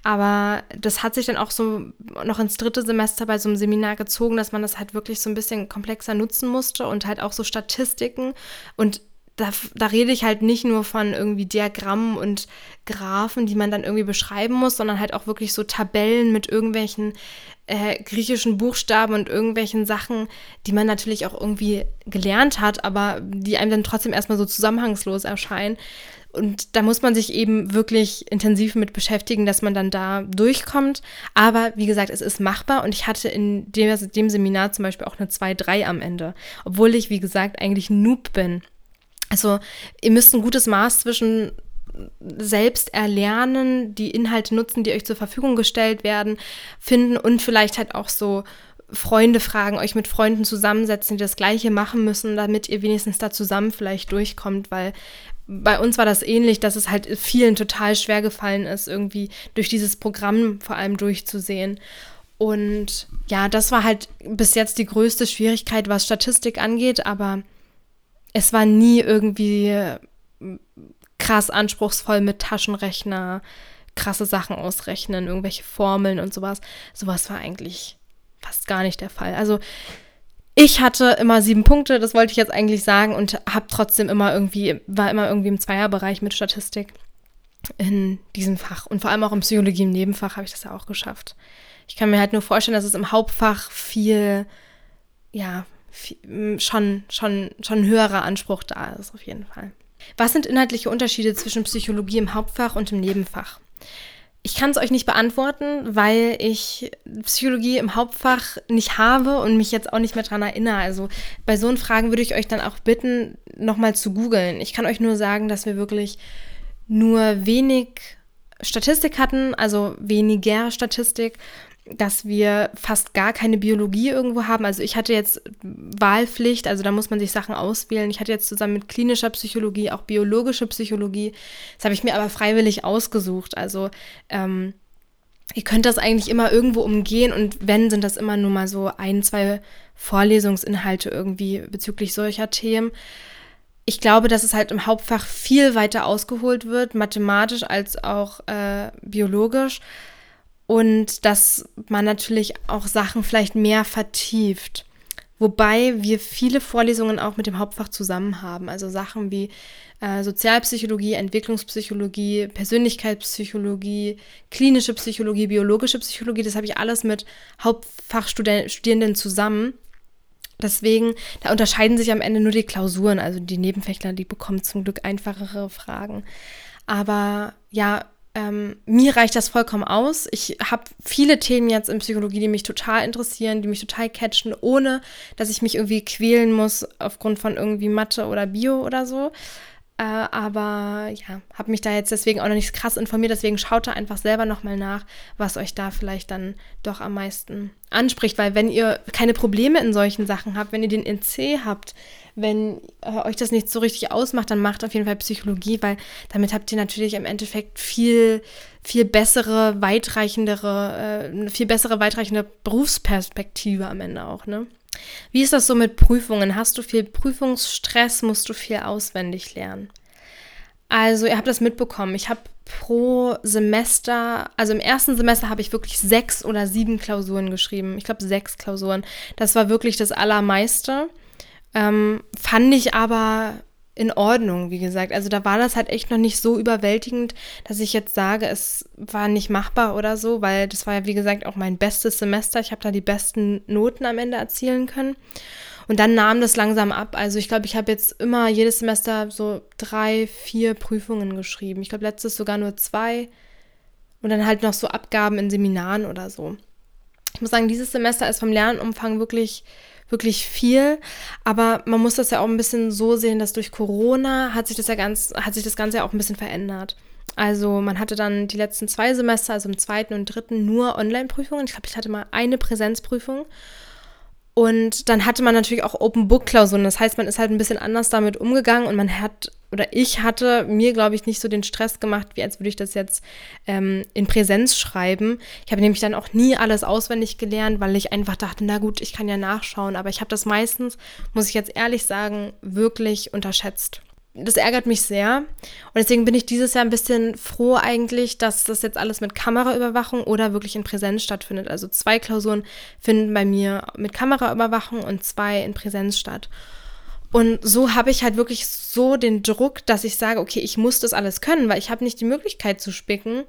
Aber das hat sich dann auch so noch ins dritte Semester bei so einem Seminar gezogen, dass man das halt wirklich so ein bisschen komplexer nutzen musste und halt auch so Statistiken und da, da rede ich halt nicht nur von irgendwie Diagrammen und Graphen, die man dann irgendwie beschreiben muss, sondern halt auch wirklich so Tabellen mit irgendwelchen äh, griechischen Buchstaben und irgendwelchen Sachen, die man natürlich auch irgendwie gelernt hat, aber die einem dann trotzdem erstmal so zusammenhangslos erscheinen. Und da muss man sich eben wirklich intensiv mit beschäftigen, dass man dann da durchkommt. Aber wie gesagt, es ist machbar und ich hatte in dem, dem Seminar zum Beispiel auch eine 2-3 am Ende. Obwohl ich, wie gesagt, eigentlich Noob bin. Also ihr müsst ein gutes Maß zwischen selbst erlernen, die Inhalte nutzen, die euch zur Verfügung gestellt werden, finden und vielleicht halt auch so Freunde fragen, euch mit Freunden zusammensetzen, die das Gleiche machen müssen, damit ihr wenigstens da zusammen vielleicht durchkommt, weil bei uns war das ähnlich, dass es halt vielen total schwer gefallen ist, irgendwie durch dieses Programm vor allem durchzusehen. Und ja, das war halt bis jetzt die größte Schwierigkeit, was Statistik angeht, aber es war nie irgendwie äh, krass anspruchsvoll mit Taschenrechner, krasse Sachen ausrechnen, irgendwelche Formeln und sowas. Sowas war eigentlich fast gar nicht der Fall. Also ich hatte immer sieben Punkte, das wollte ich jetzt eigentlich sagen, und habe trotzdem immer irgendwie, war immer irgendwie im Zweierbereich mit Statistik in diesem Fach. Und vor allem auch im Psychologie im Nebenfach habe ich das ja auch geschafft. Ich kann mir halt nur vorstellen, dass es im Hauptfach viel, ja, schon, schon, schon ein höherer Anspruch da ist, auf jeden Fall. Was sind inhaltliche Unterschiede zwischen Psychologie im Hauptfach und im Nebenfach? Ich kann es euch nicht beantworten, weil ich Psychologie im Hauptfach nicht habe und mich jetzt auch nicht mehr daran erinnere. Also bei so Fragen würde ich euch dann auch bitten, nochmal zu googeln. Ich kann euch nur sagen, dass wir wirklich nur wenig Statistik hatten, also weniger Statistik dass wir fast gar keine Biologie irgendwo haben. Also ich hatte jetzt Wahlpflicht, also da muss man sich Sachen auswählen. Ich hatte jetzt zusammen mit klinischer Psychologie auch biologische Psychologie. Das habe ich mir aber freiwillig ausgesucht. Also ähm, ihr könnt das eigentlich immer irgendwo umgehen und wenn, sind das immer nur mal so ein, zwei Vorlesungsinhalte irgendwie bezüglich solcher Themen. Ich glaube, dass es halt im Hauptfach viel weiter ausgeholt wird, mathematisch als auch äh, biologisch und dass man natürlich auch Sachen vielleicht mehr vertieft. Wobei wir viele Vorlesungen auch mit dem Hauptfach zusammen haben. Also Sachen wie äh, Sozialpsychologie, Entwicklungspsychologie, Persönlichkeitspsychologie, klinische Psychologie, biologische Psychologie. Das habe ich alles mit Hauptfachstudierenden zusammen. Deswegen, da unterscheiden sich am Ende nur die Klausuren. Also die Nebenfächler, die bekommen zum Glück einfachere Fragen. Aber ja, ähm, mir reicht das vollkommen aus. Ich habe viele Themen jetzt in Psychologie, die mich total interessieren, die mich total catchen, ohne dass ich mich irgendwie quälen muss aufgrund von irgendwie Mathe oder Bio oder so. Äh, aber ja, habe mich da jetzt deswegen auch noch nicht krass informiert. Deswegen schaut da einfach selber nochmal nach, was euch da vielleicht dann doch am meisten anspricht. Weil wenn ihr keine Probleme in solchen Sachen habt, wenn ihr den NC habt, wenn äh, euch das nicht so richtig ausmacht, dann macht auf jeden Fall Psychologie, weil damit habt ihr natürlich im Endeffekt viel, viel bessere, weitreichendere, äh, eine viel bessere, weitreichende Berufsperspektive am Ende auch, ne? Wie ist das so mit Prüfungen? Hast du viel Prüfungsstress? Musst du viel auswendig lernen? Also, ihr habt das mitbekommen. Ich habe pro Semester, also im ersten Semester habe ich wirklich sechs oder sieben Klausuren geschrieben. Ich glaube, sechs Klausuren. Das war wirklich das Allermeiste. Ähm, fand ich aber in Ordnung, wie gesagt. Also da war das halt echt noch nicht so überwältigend, dass ich jetzt sage, es war nicht machbar oder so, weil das war ja, wie gesagt, auch mein bestes Semester. Ich habe da die besten Noten am Ende erzielen können. Und dann nahm das langsam ab. Also ich glaube, ich habe jetzt immer jedes Semester so drei, vier Prüfungen geschrieben. Ich glaube, letztes sogar nur zwei. Und dann halt noch so Abgaben in Seminaren oder so. Ich muss sagen, dieses Semester ist vom Lernumfang wirklich wirklich viel. Aber man muss das ja auch ein bisschen so sehen, dass durch Corona hat sich das ja ganz, hat sich das Ganze ja auch ein bisschen verändert. Also man hatte dann die letzten zwei Semester, also im zweiten und dritten, nur Online-Prüfungen. Ich glaube, ich hatte mal eine Präsenzprüfung. Und dann hatte man natürlich auch Open Book Klausuren. Das heißt, man ist halt ein bisschen anders damit umgegangen und man hat oder ich hatte mir, glaube ich, nicht so den Stress gemacht, wie als würde ich das jetzt ähm, in Präsenz schreiben. Ich habe nämlich dann auch nie alles auswendig gelernt, weil ich einfach dachte, na gut, ich kann ja nachschauen. Aber ich habe das meistens, muss ich jetzt ehrlich sagen, wirklich unterschätzt. Das ärgert mich sehr. Und deswegen bin ich dieses Jahr ein bisschen froh eigentlich, dass das jetzt alles mit Kameraüberwachung oder wirklich in Präsenz stattfindet. Also zwei Klausuren finden bei mir mit Kameraüberwachung und zwei in Präsenz statt. Und so habe ich halt wirklich so den Druck, dass ich sage, okay, ich muss das alles können, weil ich habe nicht die Möglichkeit zu spicken.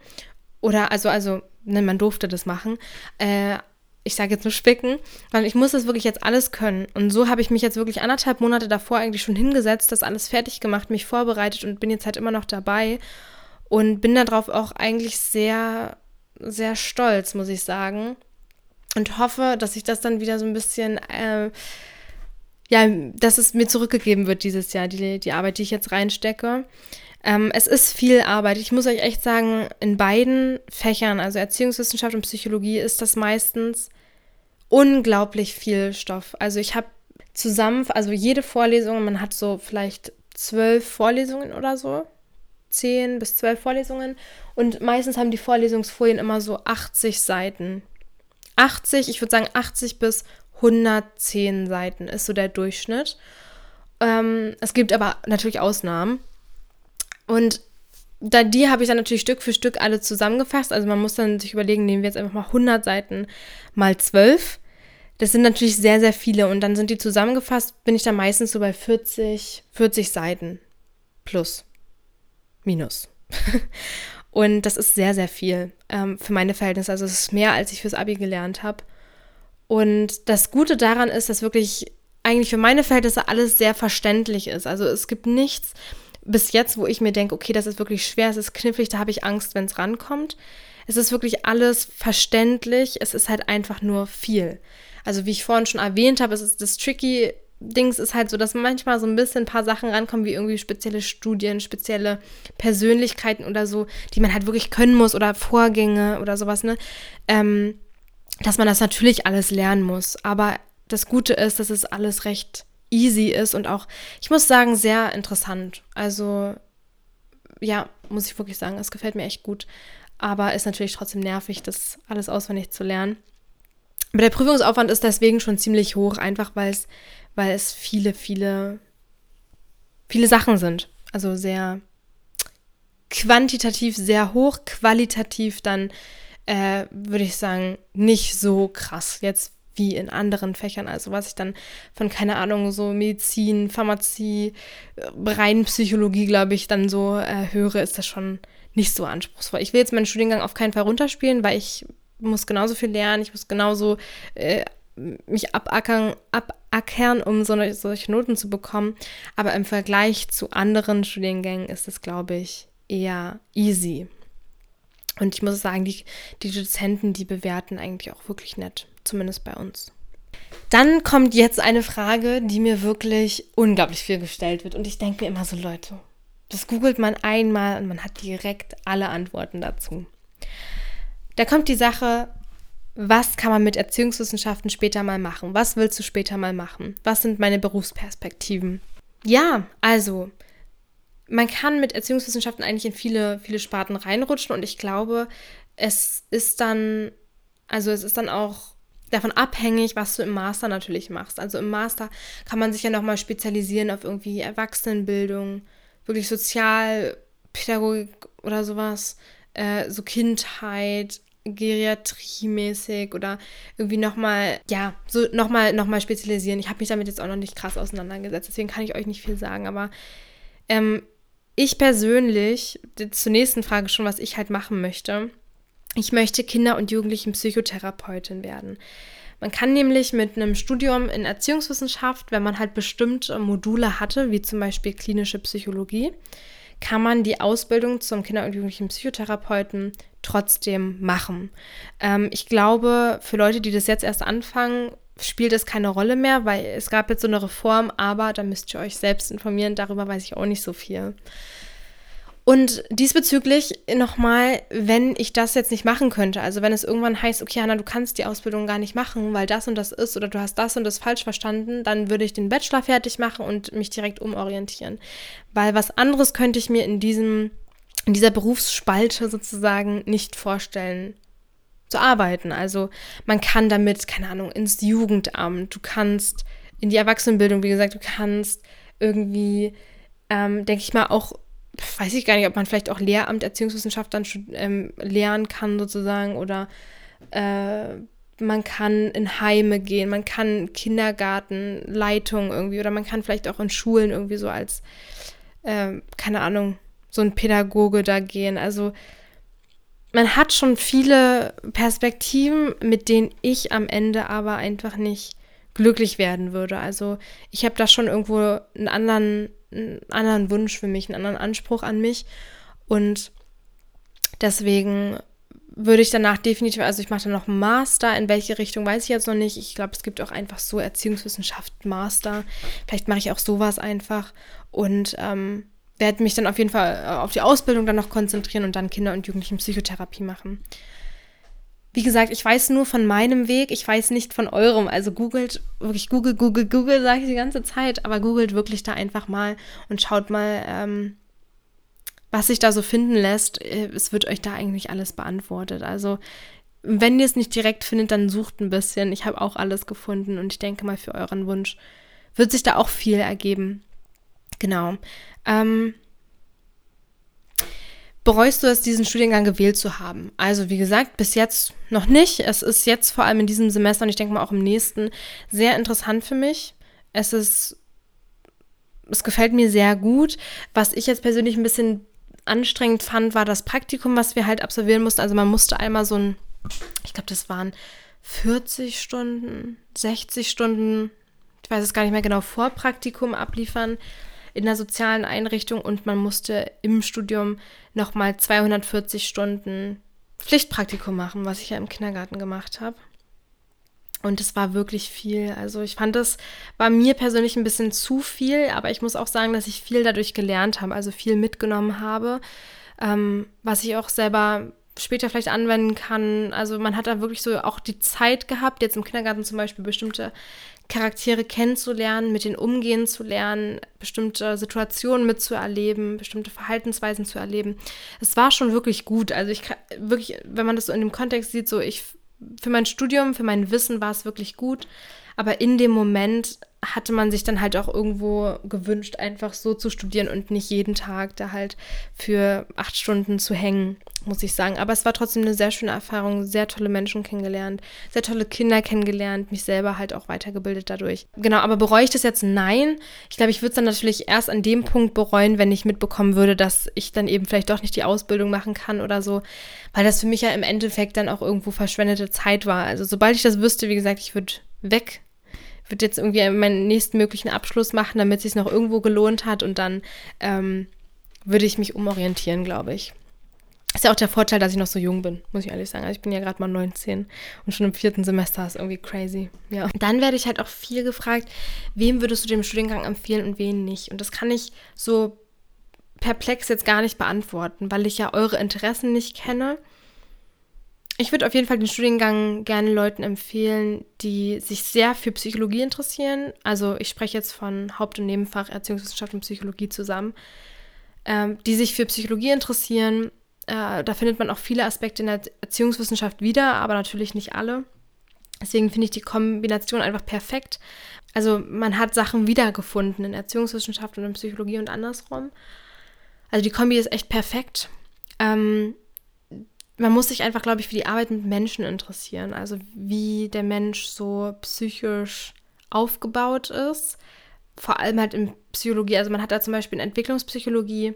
Oder also, also, ne, man durfte das machen. Äh, ich sage jetzt nur spicken, weil ich muss das wirklich jetzt alles können. Und so habe ich mich jetzt wirklich anderthalb Monate davor eigentlich schon hingesetzt, das alles fertig gemacht, mich vorbereitet und bin jetzt halt immer noch dabei. Und bin darauf auch eigentlich sehr, sehr stolz, muss ich sagen. Und hoffe, dass ich das dann wieder so ein bisschen äh, ja, dass es mir zurückgegeben wird dieses Jahr, die, die Arbeit, die ich jetzt reinstecke. Ähm, es ist viel Arbeit. Ich muss euch echt sagen, in beiden Fächern, also Erziehungswissenschaft und Psychologie, ist das meistens unglaublich viel Stoff. Also ich habe zusammen, also jede Vorlesung, man hat so vielleicht zwölf Vorlesungen oder so, zehn bis zwölf Vorlesungen und meistens haben die Vorlesungsfolien immer so 80 Seiten. 80, ich würde sagen 80 bis 110 Seiten ist so der Durchschnitt. Ähm, es gibt aber natürlich Ausnahmen. Und da, die habe ich dann natürlich Stück für Stück alle zusammengefasst. Also man muss dann sich überlegen, nehmen wir jetzt einfach mal 100 Seiten mal 12. Das sind natürlich sehr, sehr viele. Und dann sind die zusammengefasst, bin ich dann meistens so bei 40, 40 Seiten. Plus. Minus. und das ist sehr, sehr viel ähm, für meine Verhältnisse. Also es ist mehr, als ich fürs Abi gelernt habe. Und das Gute daran ist, dass wirklich eigentlich für meine Verhältnisse alles sehr verständlich ist. Also es gibt nichts bis jetzt, wo ich mir denke, okay, das ist wirklich schwer, es ist knifflig, da habe ich Angst, wenn es rankommt. Es ist wirklich alles verständlich, es ist halt einfach nur viel. Also wie ich vorhin schon erwähnt habe, es ist das tricky Dings ist halt so, dass manchmal so ein bisschen ein paar Sachen rankommen, wie irgendwie spezielle Studien, spezielle Persönlichkeiten oder so, die man halt wirklich können muss oder Vorgänge oder sowas, ne? Ähm, dass man das natürlich alles lernen muss. Aber das Gute ist, dass es alles recht easy ist und auch, ich muss sagen, sehr interessant. Also, ja, muss ich wirklich sagen, es gefällt mir echt gut. Aber ist natürlich trotzdem nervig, das alles auswendig zu lernen. Aber der Prüfungsaufwand ist deswegen schon ziemlich hoch, einfach weil es, weil es viele, viele, viele Sachen sind. Also sehr quantitativ sehr hoch, qualitativ dann äh, würde ich sagen, nicht so krass jetzt wie in anderen Fächern. Also was ich dann von, keine Ahnung, so Medizin, Pharmazie, äh, rein Psychologie, glaube ich, dann so äh, höre, ist das schon nicht so anspruchsvoll. Ich will jetzt meinen Studiengang auf keinen Fall runterspielen, weil ich muss genauso viel lernen, ich muss genauso äh, mich abackern, abackern, um so eine, solche Noten zu bekommen. Aber im Vergleich zu anderen Studiengängen ist es, glaube ich, eher easy. Und ich muss sagen, die, die Dozenten, die bewerten eigentlich auch wirklich nett, zumindest bei uns. Dann kommt jetzt eine Frage, die mir wirklich unglaublich viel gestellt wird. Und ich denke mir immer so, Leute, das googelt man einmal und man hat direkt alle Antworten dazu. Da kommt die Sache, was kann man mit Erziehungswissenschaften später mal machen? Was willst du später mal machen? Was sind meine Berufsperspektiven? Ja, also man kann mit Erziehungswissenschaften eigentlich in viele, viele Sparten reinrutschen und ich glaube, es ist dann, also es ist dann auch davon abhängig, was du im Master natürlich machst. Also im Master kann man sich ja nochmal spezialisieren auf irgendwie Erwachsenenbildung, wirklich Sozialpädagogik oder sowas, äh, so Kindheit, Geriatrie-mäßig oder irgendwie nochmal, ja, so nochmal noch mal spezialisieren. Ich habe mich damit jetzt auch noch nicht krass auseinandergesetzt, deswegen kann ich euch nicht viel sagen, aber ähm, ich persönlich, zur nächsten Frage schon, was ich halt machen möchte. Ich möchte Kinder- und Jugendlichen Psychotherapeutin werden. Man kann nämlich mit einem Studium in Erziehungswissenschaft, wenn man halt bestimmte Module hatte, wie zum Beispiel klinische Psychologie, kann man die Ausbildung zum Kinder- und Jugendlichen Psychotherapeuten trotzdem machen. Ähm, ich glaube, für Leute, die das jetzt erst anfangen, spielt es keine Rolle mehr, weil es gab jetzt so eine Reform, aber da müsst ihr euch selbst informieren, darüber weiß ich auch nicht so viel. Und diesbezüglich nochmal, wenn ich das jetzt nicht machen könnte, also wenn es irgendwann heißt, okay, Hanna, du kannst die Ausbildung gar nicht machen, weil das und das ist oder du hast das und das falsch verstanden, dann würde ich den Bachelor fertig machen und mich direkt umorientieren. Weil was anderes könnte ich mir in diesem, in dieser Berufsspalte sozusagen nicht vorstellen zu arbeiten. Also man kann damit, keine Ahnung, ins Jugendamt, du kannst in die Erwachsenenbildung, wie gesagt, du kannst irgendwie, ähm, denke ich mal, auch weiß ich gar nicht, ob man vielleicht auch Lehramt, Erziehungswissenschaft dann ähm, lernen kann sozusagen oder äh, man kann in Heime gehen, man kann Kindergartenleitung irgendwie oder man kann vielleicht auch in Schulen irgendwie so als, äh, keine Ahnung, so ein Pädagoge da gehen. Also man hat schon viele Perspektiven, mit denen ich am Ende aber einfach nicht glücklich werden würde. Also ich habe da schon irgendwo einen anderen einen anderen Wunsch für mich, einen anderen Anspruch an mich. Und deswegen würde ich danach definitiv, also ich mache dann noch einen Master, in welche Richtung weiß ich jetzt noch nicht. Ich glaube, es gibt auch einfach so Erziehungswissenschaft Master. Vielleicht mache ich auch sowas einfach und ähm, werde mich dann auf jeden Fall äh, auf die Ausbildung dann noch konzentrieren und dann Kinder- und Jugendlichen-Psychotherapie machen. Wie gesagt, ich weiß nur von meinem Weg, ich weiß nicht von eurem. Also googelt, wirklich Google, Google, Google, sage ich die ganze Zeit, aber googelt wirklich da einfach mal und schaut mal, ähm, was sich da so finden lässt. Äh, es wird euch da eigentlich alles beantwortet. Also wenn ihr es nicht direkt findet, dann sucht ein bisschen. Ich habe auch alles gefunden und ich denke mal, für euren Wunsch wird sich da auch viel ergeben. Genau. Ähm, bereust du es, diesen Studiengang gewählt zu haben? Also wie gesagt, bis jetzt noch nicht. Es ist jetzt vor allem in diesem Semester und ich denke mal auch im nächsten sehr interessant für mich. Es ist, es gefällt mir sehr gut. Was ich jetzt persönlich ein bisschen anstrengend fand, war das Praktikum, was wir halt absolvieren mussten. Also man musste einmal so ein, ich glaube, das waren 40 Stunden, 60 Stunden, ich weiß es gar nicht mehr genau, Vorpraktikum abliefern in der sozialen Einrichtung und man musste im Studium nochmal 240 Stunden Pflichtpraktikum machen, was ich ja im Kindergarten gemacht habe. Und es war wirklich viel. Also ich fand, das war mir persönlich ein bisschen zu viel, aber ich muss auch sagen, dass ich viel dadurch gelernt habe, also viel mitgenommen habe, ähm, was ich auch selber später vielleicht anwenden kann. Also man hat da wirklich so auch die Zeit gehabt, jetzt im Kindergarten zum Beispiel bestimmte Charaktere kennenzulernen, mit denen umgehen zu lernen, bestimmte Situationen mitzuerleben, bestimmte Verhaltensweisen zu erleben. Es war schon wirklich gut. Also ich wirklich, wenn man das so in dem Kontext sieht, so ich für mein Studium, für mein Wissen war es wirklich gut. Aber in dem Moment hatte man sich dann halt auch irgendwo gewünscht, einfach so zu studieren und nicht jeden Tag da halt für acht Stunden zu hängen, muss ich sagen. Aber es war trotzdem eine sehr schöne Erfahrung, sehr tolle Menschen kennengelernt, sehr tolle Kinder kennengelernt, mich selber halt auch weitergebildet dadurch. Genau, aber bereue ich das jetzt? Nein. Ich glaube, ich würde es dann natürlich erst an dem Punkt bereuen, wenn ich mitbekommen würde, dass ich dann eben vielleicht doch nicht die Ausbildung machen kann oder so, weil das für mich ja im Endeffekt dann auch irgendwo verschwendete Zeit war. Also sobald ich das wüsste, wie gesagt, ich würde weg würde jetzt irgendwie meinen nächsten möglichen Abschluss machen, damit es sich noch irgendwo gelohnt hat und dann ähm, würde ich mich umorientieren, glaube ich. Ist ja auch der Vorteil, dass ich noch so jung bin, muss ich ehrlich sagen. Also ich bin ja gerade mal 19 und schon im vierten Semester ist irgendwie crazy. Ja. Dann werde ich halt auch viel gefragt, wem würdest du den Studiengang empfehlen und wen nicht? Und das kann ich so perplex jetzt gar nicht beantworten, weil ich ja eure Interessen nicht kenne ich würde auf jeden Fall den Studiengang gerne Leuten empfehlen, die sich sehr für Psychologie interessieren. Also ich spreche jetzt von Haupt- und Nebenfach Erziehungswissenschaft und Psychologie zusammen, ähm, die sich für Psychologie interessieren. Äh, da findet man auch viele Aspekte in der Erziehungswissenschaft wieder, aber natürlich nicht alle. Deswegen finde ich die Kombination einfach perfekt. Also man hat Sachen wiedergefunden in Erziehungswissenschaft und in Psychologie und andersrum. Also die Kombi ist echt perfekt. Ähm, man muss sich einfach, glaube ich, für die Arbeit mit Menschen interessieren. Also wie der Mensch so psychisch aufgebaut ist. Vor allem halt in Psychologie. Also man hat da zum Beispiel in Entwicklungspsychologie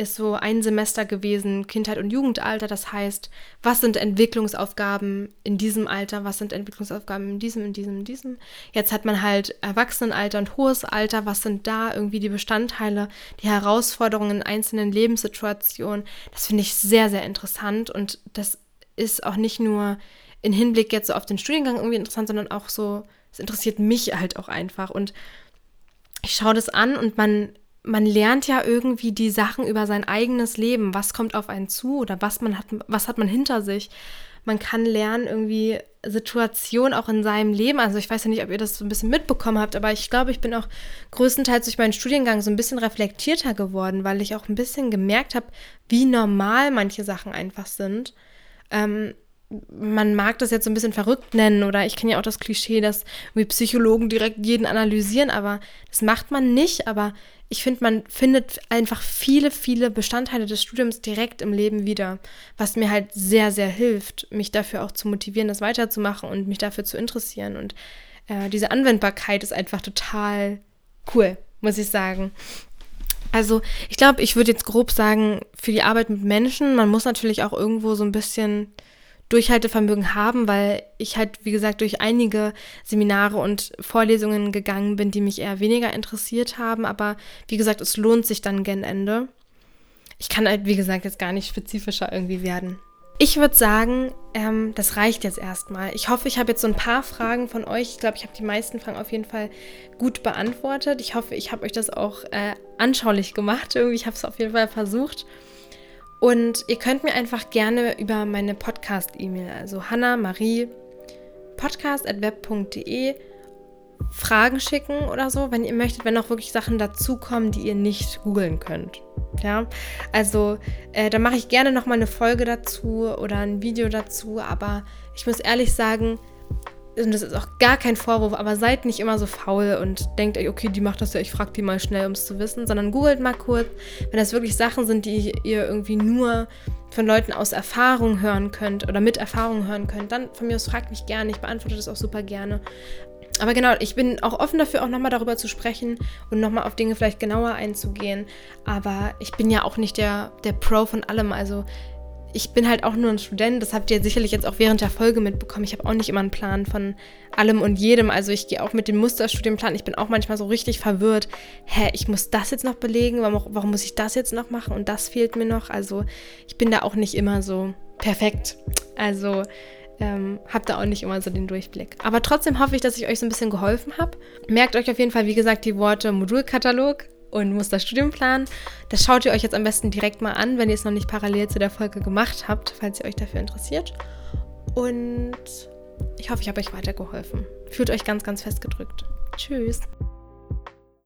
ist so ein Semester gewesen, Kindheit und Jugendalter. Das heißt, was sind Entwicklungsaufgaben in diesem Alter, was sind Entwicklungsaufgaben in diesem, in diesem, in diesem. Jetzt hat man halt Erwachsenenalter und hohes Alter. Was sind da irgendwie die Bestandteile, die Herausforderungen in einzelnen Lebenssituationen? Das finde ich sehr, sehr interessant und das ist auch nicht nur in Hinblick jetzt so auf den Studiengang irgendwie interessant, sondern auch so, es interessiert mich halt auch einfach und ich schaue das an und man man lernt ja irgendwie die Sachen über sein eigenes Leben. Was kommt auf einen zu oder was man hat, was hat man hinter sich? Man kann lernen, irgendwie Situationen auch in seinem Leben. Also ich weiß ja nicht, ob ihr das so ein bisschen mitbekommen habt, aber ich glaube, ich bin auch größtenteils durch meinen Studiengang so ein bisschen reflektierter geworden, weil ich auch ein bisschen gemerkt habe, wie normal manche Sachen einfach sind. Ähm, man mag das jetzt so ein bisschen verrückt nennen oder ich kenne ja auch das Klischee, dass wie Psychologen direkt jeden analysieren, aber das macht man nicht. Aber ich finde, man findet einfach viele, viele Bestandteile des Studiums direkt im Leben wieder, was mir halt sehr, sehr hilft, mich dafür auch zu motivieren, das weiterzumachen und mich dafür zu interessieren. Und äh, diese Anwendbarkeit ist einfach total cool, muss ich sagen. Also ich glaube, ich würde jetzt grob sagen, für die Arbeit mit Menschen, man muss natürlich auch irgendwo so ein bisschen Durchhaltevermögen haben, weil ich halt, wie gesagt, durch einige Seminare und Vorlesungen gegangen bin, die mich eher weniger interessiert haben. Aber wie gesagt, es lohnt sich dann gen Ende. Ich kann halt, wie gesagt, jetzt gar nicht spezifischer irgendwie werden. Ich würde sagen, ähm, das reicht jetzt erstmal. Ich hoffe, ich habe jetzt so ein paar Fragen von euch. Ich glaube, ich habe die meisten Fragen auf jeden Fall gut beantwortet. Ich hoffe, ich habe euch das auch äh, anschaulich gemacht. Irgendwie, ich habe es auf jeden Fall versucht. Und ihr könnt mir einfach gerne über meine Podcast-E-Mail, also Hanna Marie podcast.web.de Fragen schicken oder so, wenn ihr möchtet, wenn auch wirklich Sachen dazukommen, die ihr nicht googeln könnt. Ja, also äh, da mache ich gerne nochmal eine Folge dazu oder ein Video dazu, aber ich muss ehrlich sagen, und das ist auch gar kein Vorwurf, aber seid nicht immer so faul und denkt euch, okay, die macht das ja, ich frage die mal schnell, um es zu wissen, sondern googelt mal kurz, wenn das wirklich Sachen sind, die ihr irgendwie nur von Leuten aus Erfahrung hören könnt oder mit Erfahrung hören könnt, dann von mir aus fragt mich gerne, ich beantworte das auch super gerne. Aber genau, ich bin auch offen dafür, auch nochmal darüber zu sprechen und nochmal auf Dinge vielleicht genauer einzugehen. Aber ich bin ja auch nicht der, der Pro von allem. Also ich bin halt auch nur ein Student, das habt ihr sicherlich jetzt auch während der Folge mitbekommen. Ich habe auch nicht immer einen Plan von allem und jedem. Also ich gehe auch mit dem Musterstudienplan. Ich bin auch manchmal so richtig verwirrt. Hä, ich muss das jetzt noch belegen? Warum, warum muss ich das jetzt noch machen? Und das fehlt mir noch. Also ich bin da auch nicht immer so perfekt. Also ähm, habt da auch nicht immer so den Durchblick. Aber trotzdem hoffe ich, dass ich euch so ein bisschen geholfen habe. Merkt euch auf jeden Fall, wie gesagt, die Worte Modulkatalog und Musterstudienplan. Das schaut ihr euch jetzt am besten direkt mal an, wenn ihr es noch nicht parallel zu der Folge gemacht habt, falls ihr euch dafür interessiert. Und ich hoffe, ich habe euch weitergeholfen. Fühlt euch ganz, ganz fest gedrückt. Tschüss.